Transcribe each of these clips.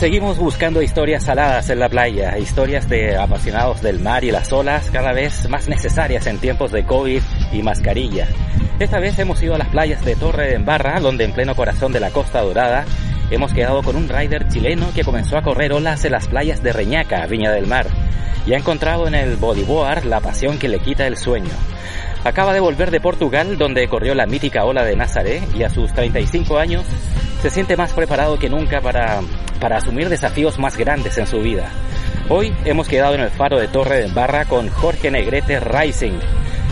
Seguimos buscando historias saladas en la playa, historias de apasionados del mar y las olas cada vez más necesarias en tiempos de COVID y mascarilla. Esta vez hemos ido a las playas de Torre de Embarra, donde en pleno corazón de la Costa Dorada hemos quedado con un rider chileno que comenzó a correr olas en las playas de Reñaca, Viña del Mar, y ha encontrado en el bodyboard la pasión que le quita el sueño. Acaba de volver de Portugal, donde corrió la mítica ola de Nazaré, y a sus 35 años se siente más preparado que nunca para, para asumir desafíos más grandes en su vida. Hoy hemos quedado en el faro de Torre de Embarra con Jorge Negrete Rising,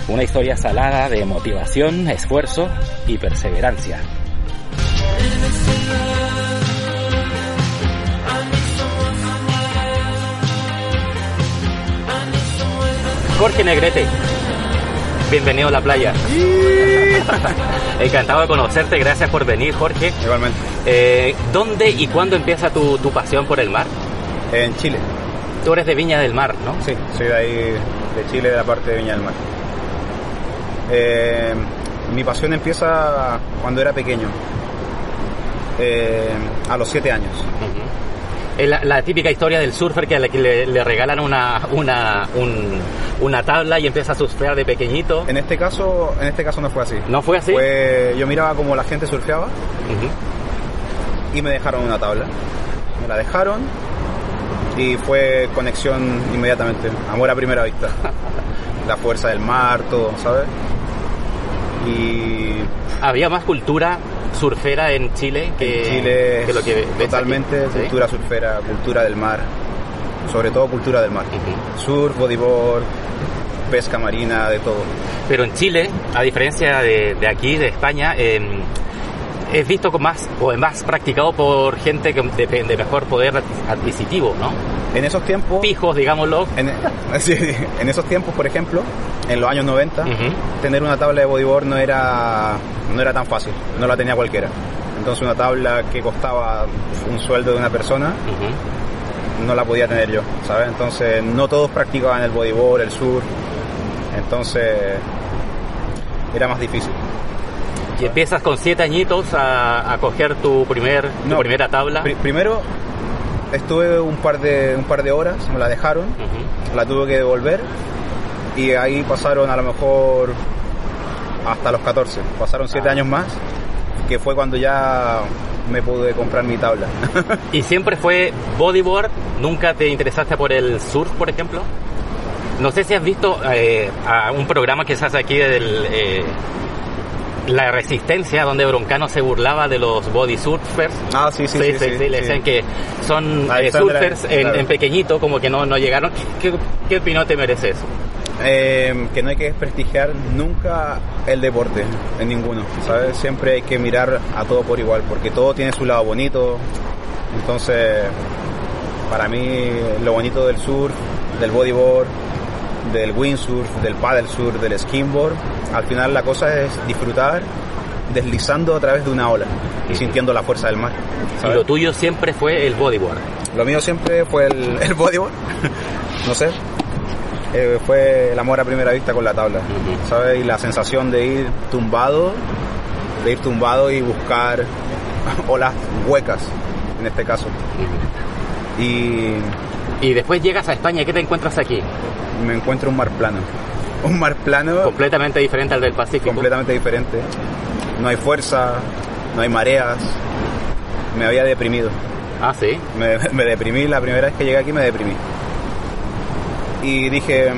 una historia salada de motivación, esfuerzo y perseverancia. Jorge Negrete, bienvenido a la playa. Encantado de conocerte, gracias por venir Jorge. Igualmente. Eh, ¿Dónde y cuándo empieza tu, tu pasión por el mar? En Chile. Tú eres de Viña del Mar, ¿no? Sí, soy de ahí, de Chile, de la parte de Viña del Mar. Eh, mi pasión empieza cuando era pequeño, eh, a los 7 años. La, la típica historia del surfer que, le, le regalan una, una, un- una tabla y empieza a surfear de pequeñito. En este caso, en este caso no fue así. ¿No fue así? Yo miraba como la gente surfeaba y me dejaron una tabla. Me la dejaron y fue conexión inmediatamente. Amor a primera vista. La fuerza del mar, todo, ¿sabes? Y Había más cultura surfera en Chile que, en Chile que lo que ves aquí. totalmente ¿Sí? cultura surfera, cultura del mar, sobre todo cultura del mar. Surf, bodyboard, pesca marina, de todo. Pero en Chile, a diferencia de, de aquí, de España, eh, es visto con más o es más practicado por gente que de, de mejor poder adquisitivo, ¿no? En esos tiempos, Pijos, digámoslo. en, esos tiempos, por ejemplo, en los años 90, Ujú. tener una tabla de bodyboard no era, no era tan fácil, no la tenía cualquiera. Entonces una tabla que costaba un sueldo de una persona no la podía tener yo, ¿sabes? Entonces no todos practicaban el bodyboard, el surf, entonces era más difícil. Y empiezas con siete añitos a, a coger tu, primer, tu No, primera tabla. pri- primero estuve un par de un par de horas, me la dejaron, la tuve que devolver y ahí pasaron a lo mejor hasta los 14, pasaron 7 Ah. años más, que fue cuando ya me pude comprar mi tabla. ¿Y siempre fue bodyboard? ¿Nunca te interesaste por el surf, por ejemplo? No sé si has visto eh, a un programa que se hace aquí del... eh, la Resistencia, donde Broncano se burlaba de los body surfers. ah, sí, sí, sí. sí, le decían que son eh, surfers en, claro. en pequeñito, como que no, no llegaron. ¿Qué, qué opinión te merece eso? Eh, que no hay que desprestigiar nunca el deporte, en ninguno, ¿sabes? Siempre hay que mirar a todo por igual, porque todo tiene su lado bonito. Entonces, para mí, lo bonito del surf, del bodyboard, del windsurf, del paddle surf, del skimboard, al final la cosa es disfrutar deslizando a través de una ola y sintiendo la fuerza del mar. Y lo tuyo siempre fue el bodyboard. Lo mío siempre fue el, el bodyboard, no sé. Eh, fue el amor a primera vista con la tabla. ¿sabes? Y la sensación de ir tumbado, de ir tumbado y buscar olas huecas, en este caso. Y Y después llegas a España, ¿qué te encuentras aquí? me encuentro un mar plano. Un mar plano Completamente diferente al del Pacífico. completamente diferente. No hay fuerza, no hay mareas. Me había deprimido. Ah, sí. Me, me deprimí, la primera vez que llegué aquí me deprimí. Y dije,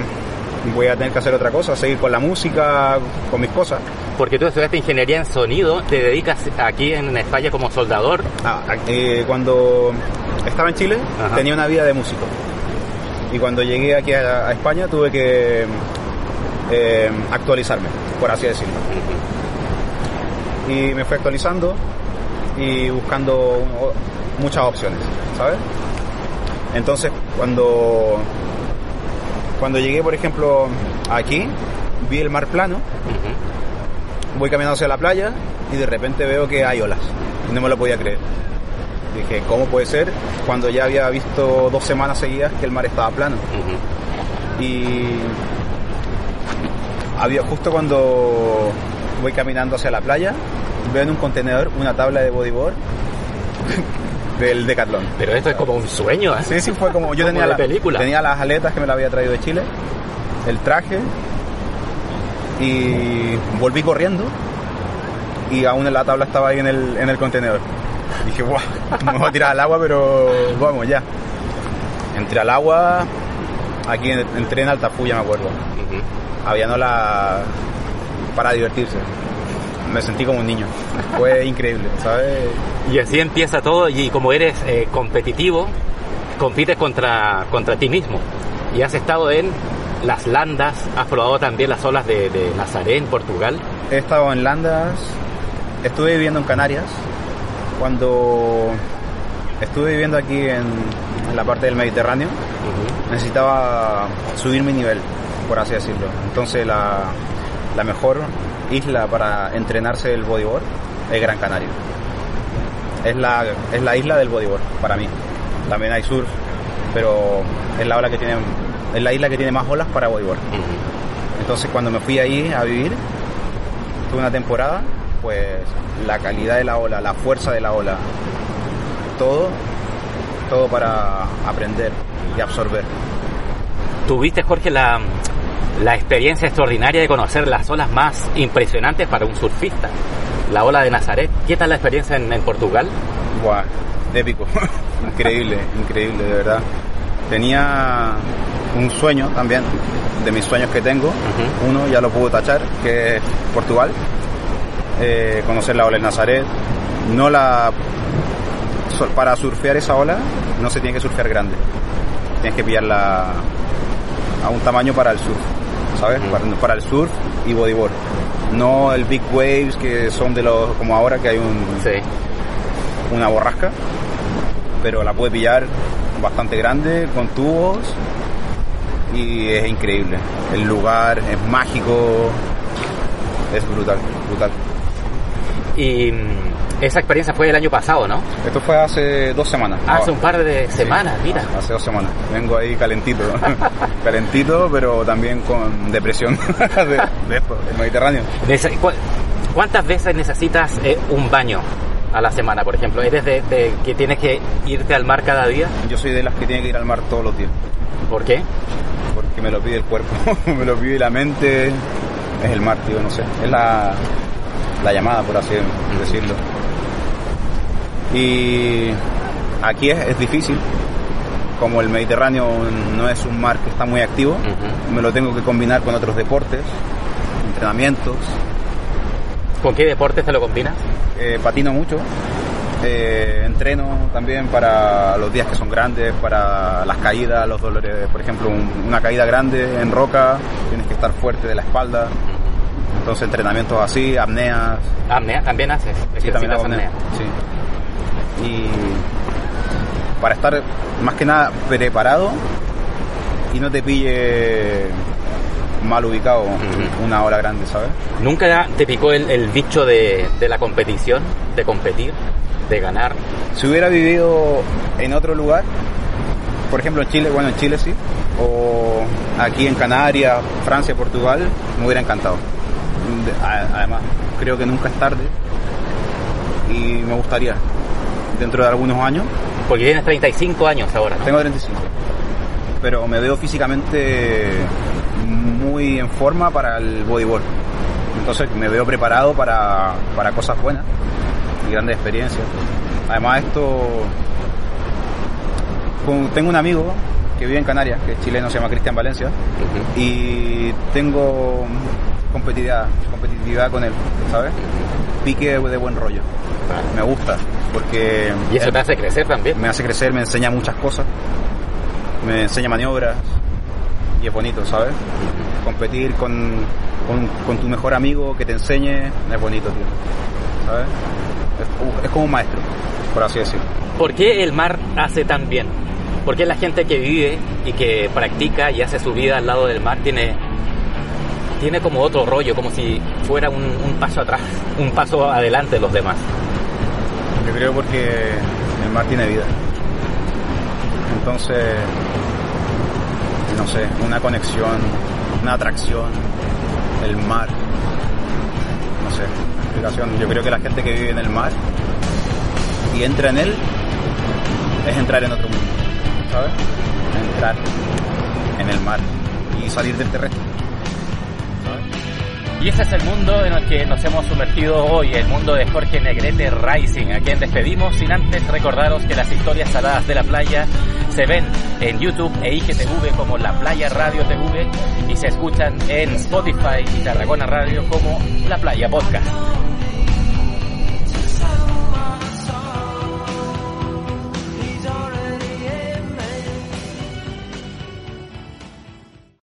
voy a tener que hacer otra cosa, seguir con la música, con mis cosas. Porque tú estudiaste ingeniería en sonido, te dedicas aquí en España como soldador. Ah, eh, cuando estaba en Chile Ajá. tenía una vida de músico. Y cuando llegué aquí a, a España tuve que eh, actualizarme, por así decirlo. Y me fui actualizando y buscando muchas opciones, ¿sabes? Entonces, cuando, cuando llegué, por ejemplo, aquí, vi el mar plano, voy caminando hacia la playa y de repente veo que hay olas. Y no me lo podía creer. Dije, ¿cómo puede ser? Cuando ya había visto dos semanas seguidas que el mar estaba plano. Y había justo cuando voy caminando hacia la playa, veo en un contenedor una tabla de bodyboard del Decathlon. Pero esto es como un sueño, ¿eh? Sí, sí, fue como. Yo Como tenía, la- película. tenía las aletas que me la había traído de Chile, el traje, y volví corriendo, y aún la tabla estaba ahí en el, en el contenedor. Dije, guau, me voy a tirar al agua, pero vamos ya. Entré al agua, aquí en- en Altafulla, me acuerdo. Ujú. Había no la. para divertirse. Me sentí como un niño. Fue increíble, ¿sabes? Y así empieza todo y como eres eh, competitivo, compites contra, contra ti mismo. Y has estado en las landas, has probado también las olas de, de Nazaré en Portugal. He estado en Landas, estuve viviendo en Canarias. Cuando estuve viviendo aquí en, en la parte del Mediterráneo, necesitaba subir mi nivel, por así decirlo. Entonces la, la mejor isla para entrenarse el bodyboard es Gran Canaria. Es la, es la isla del bodyboard para mí. También hay surf, pero es la, ola que tiene, es la isla que tiene más olas para bodyboard. Entonces cuando me fui ahí a vivir, tuve una temporada, pues la calidad de la ola, la fuerza de la ola, todo, todo para aprender y absorber. Tuviste, Jorge, la, la experiencia extraordinaria de conocer las olas más impresionantes para un surfista. La ola de Nazaret. ¿Qué tal la experiencia en, en Portugal? Buah, épico, increíble, increíble, de verdad. Tenía un sueño también, de mis sueños que tengo, uno ya lo puedo tachar, que es Portugal, Eh, conocer la ola en Nazaret, no la... Para surfear esa ola no se tiene que surfear grande, tienes que pillarla a un tamaño para el surf, ¿sabes? Para el surf y bodyboard. No el big waves que son de los como ahora que hay un, Sí. una borrasca, pero la puede pillar bastante grande, con tubos, y es increíble. El lugar es mágico, es brutal, brutal. Y mm, esa experiencia fue el año pasado, ¿no? Esto fue hace dos semanas. Hace un par de semanas, sí, mira. Hace dos semanas. Vengo ahí calentito. calentito, pero también con depresión de, de esto, el Mediterráneo. ¿Cuántas veces necesitas eh, un baño a la semana, por ejemplo? ¿Eres de, de que tienes que irte al mar cada día? Yo soy de las que tiene que ir al mar todos los días, ¿Por qué? porque me lo pide el cuerpo, me lo pide la mente, es el mar, tío, no sé. Es la, la llamada, por así decirlo. Y aquí es, es difícil, como el Mediterráneo no es un mar que está muy activo, me lo tengo que combinar con otros deportes, entrenamientos, ¿Con qué deportes te lo combinas? eh, patino mucho, eh, entreno también para los días que son grandes, para las caídas, los dolores, por ejemplo, un- una caída grande en roca, tienes que estar fuerte de la espalda, entonces entrenamientos así, apneas, Apnea, también haces. Sí, también hago apnea. apnea. Sí. Y para estar más que nada preparado y no te pille mal ubicado una hora grande, ¿sabes? ¿Nunca te picó el, el bicho de, de la competición, de competir, de ganar? Si hubiera vivido en otro lugar, por ejemplo en Chile, bueno en Chile sí, o aquí en Canarias, Francia, Portugal, me hubiera encantado. Además, creo que nunca es tarde y me gustaría, dentro de algunos años, Porque tienes 35 años ahora, ¿no? Tengo 35. Pero me veo físicamente muy en forma para el bodyboard. Entonces me veo preparado para, para cosas buenas y grandes experiencias. Además esto... Tengo un amigo que vive en Canarias, que es chileno, se llama Cristian Valencia, y tengo competitividad, competitividad con él, ¿sabes? Pique de buen rollo. Me gusta, porque... Y eso te hace crecer también. me hace crecer, me enseña muchas cosas, me enseña maniobras y es bonito, ¿sabes? Competir con, con, con tu mejor amigo que te enseñe es bonito, tío, ¿sabes? Es, es como un maestro, por así decirlo. ¿Por qué el mar hace tan bien? ¿Por qué la gente que vive y que practica y hace su vida al lado del mar tiene, tiene como otro rollo, como si fuera un, un paso atrás, un paso adelante de los demás? Yo creo porque el mar tiene vida. Entonces, no sé, una conexión, una atracción, el mar, no sé, explicación. Yo creo que la gente que vive en el mar y entra en él, es entrar en otro mundo, ¿sabes? Entrar en el mar y salir del terrestre. Y ese es el mundo en el que nos hemos sumergido hoy, el mundo de Jorge Negrete Rising, a quien despedimos sin antes recordaros que las historias saladas de la playa se ven en YouTube e IGTV como La Playa Radio TV y se escuchan en Spotify y Tarragona Radio como La Playa Podcast.